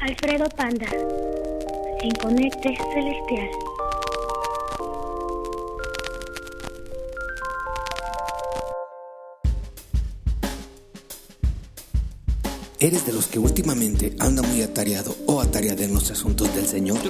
Alfredo Panda, en Conecte Celestial. ¿Eres de los que últimamente anda muy atareado o atareada en los asuntos del Señor?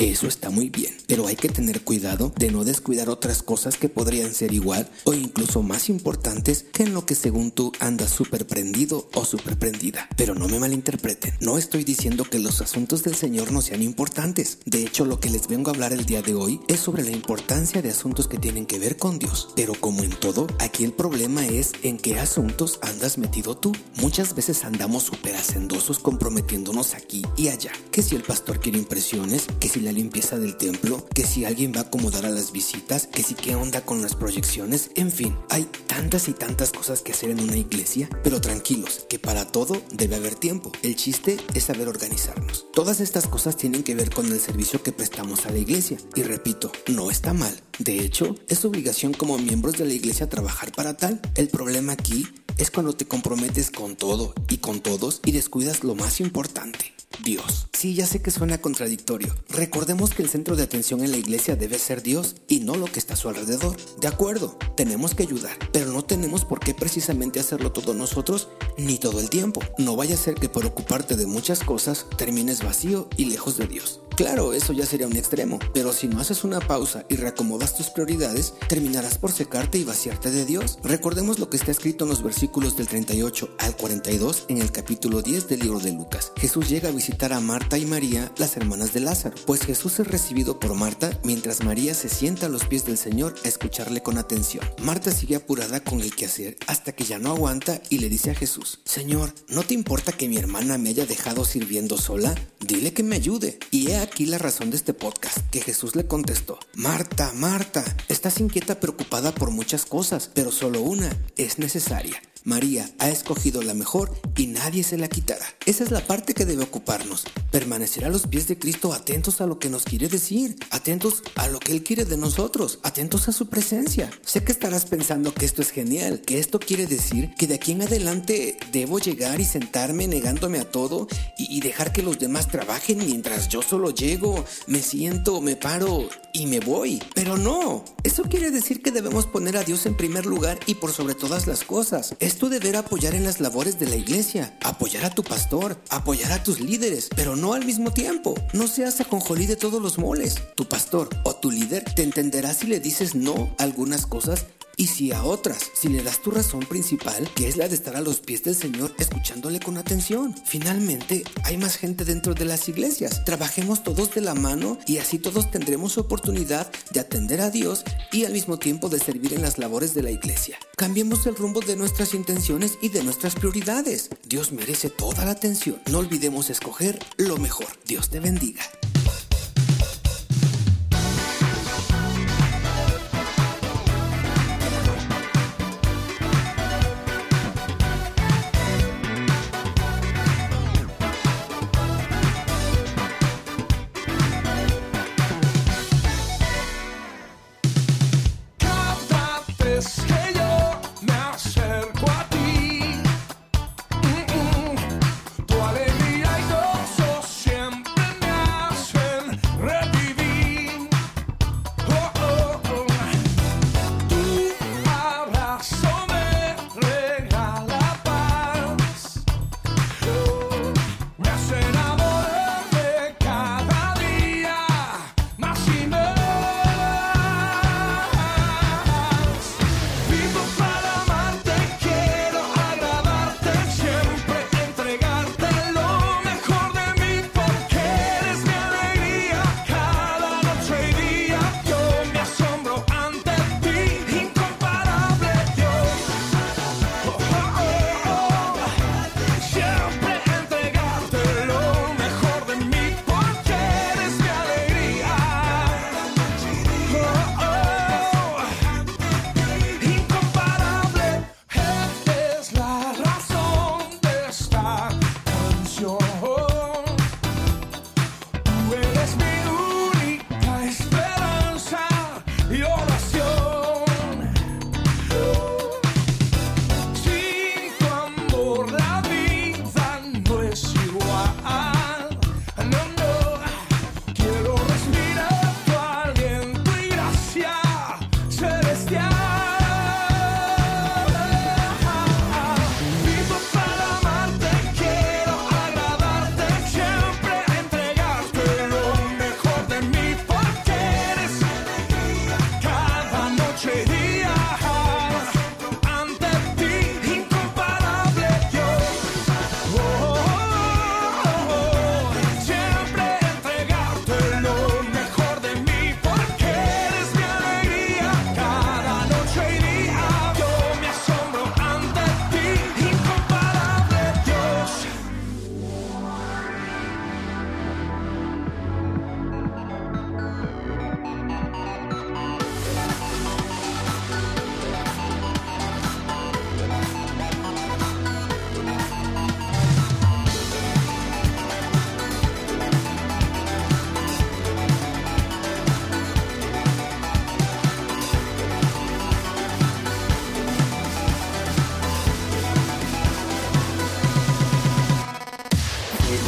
Eso está muy bien, pero hay que tener cuidado de no descuidar otras cosas que podrían ser igual o incluso más importantes que en lo que según tú andas súper prendido o súper prendida. Pero no me malinterpreten, no estoy diciendo que los asuntos del Señor no sean importantes. De hecho, lo que les vengo a hablar el día de hoy es sobre la importancia de asuntos que tienen que ver con Dios. Pero como en todo, aquí el problema es en qué asuntos andas metido tú. Muchas veces andamos súper hacendosos comprometiéndonos aquí y allá. Que si el pastor quiere impresiones, que si la limpieza del templo, que si alguien va a acomodar a las visitas, que si qué onda con las proyecciones, en fin, hay tantas y tantas cosas que hacer en una iglesia, pero tranquilos, que para todo debe haber tiempo. El chiste es saber organizarnos. Todas estas cosas tienen que ver con el servicio que prestamos a la iglesia, y repito, no está mal. De hecho, es obligación como miembros de la iglesia trabajar para tal. El problema aquí es cuando te comprometes con todo y con todos y descuidas lo más importante, Dios. Sí, ya sé que suena contradictorio. Recordemos que el centro de atención en la iglesia debe ser Dios y no lo que está a su alrededor. De acuerdo, tenemos que ayudar, pero no tenemos por qué precisamente hacerlo todo nosotros ni todo el tiempo. No vaya a ser que por ocuparte de muchas cosas termines vacío y lejos de Dios. Claro, eso ya sería un extremo, pero si no haces una pausa y reacomodas tus prioridades, terminarás por secarte y vaciarte de Dios. Recordemos lo que está escrito en los versículos del 38 al 42 en el capítulo 10 del libro de Lucas. Jesús llega a visitar a Marta y María, las hermanas de Lázaro, pues Jesús es recibido por Marta mientras María se sienta a los pies del Señor a escucharle con atención. Marta sigue apurada con el quehacer hasta que ya no aguanta y le dice a Jesús, Señor, ¿no te importa que mi hermana me haya dejado sirviendo sola? Dile que me ayude. Y he aquí la razón de este podcast, que Jesús le contestó, Marta, Marta, estás inquieta preocupada por muchas cosas, pero solo una es necesaria. María ha escogido la mejor y nadie se la quitará. Esa es la parte que debe ocuparnos. Permanecer a los pies de Cristo atentos a lo que nos quiere decir, atentos a lo que Él quiere de nosotros, atentos a su presencia. Sé que estarás pensando que esto es genial, que esto quiere decir que de aquí en adelante debo llegar y sentarme negándome a todo y, dejar que los demás trabajen mientras yo solo llego, me siento, me paro y me voy. Pero no, eso quiere decir que debemos poner a Dios en primer lugar y por sobre todas las cosas. Tu deber apoyar en las labores de la iglesia, apoyar a tu pastor, apoyar a tus líderes, pero no al mismo tiempo. No seas aconjolí de todos los moles. Tu pastor o tu líder te entenderá si le dices no a algunas cosas y si a otras, si le das tu razón principal, que es la de estar a los pies del Señor escuchándole con atención. Finalmente, hay más gente dentro de las iglesias. Trabajemos todos de la mano y así todos tendremos oportunidad de atender a Dios y al mismo tiempo de servir en las labores de la iglesia. Cambiemos el rumbo de nuestras intenciones y de nuestras prioridades. Dios merece toda la atención. No olvidemos escoger lo mejor. Dios te bendiga.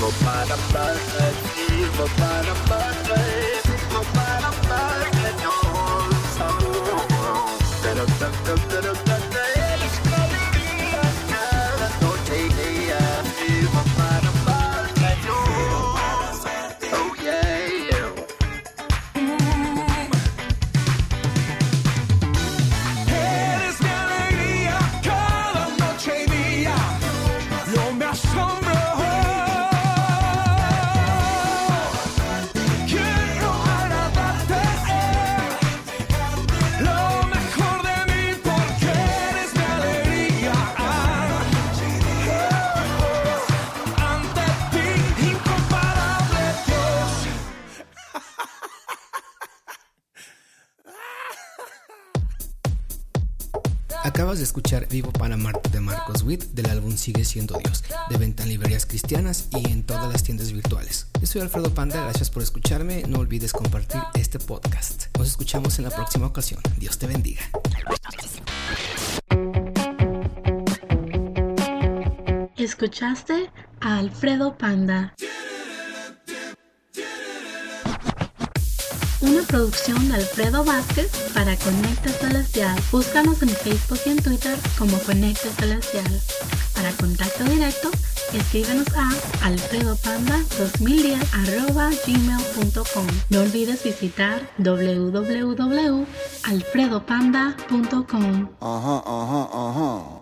Sigma bada bada, Sigma bada bada, Sigma bada Acabas de escuchar Vivo para Marte de Marcos Witt del álbum Sigue siendo Dios, de venta en librerías cristianas y en todas las tiendas virtuales. Yo soy Alfredo Panda, gracias por escucharme, no olvides compartir este podcast. Nos escuchamos en la próxima ocasión. Dios te bendiga. Escuchaste a Alfredo Panda. Una producción de Alfredo Vázquez para Conecta Celestial. Búscanos en Facebook y en Twitter como Conecta Celestial. Para contacto directo, escríbenos a alfredopanda2010 arroba gmail.com. No olvides visitar www.alfredopanda.com. Huh, uh huh.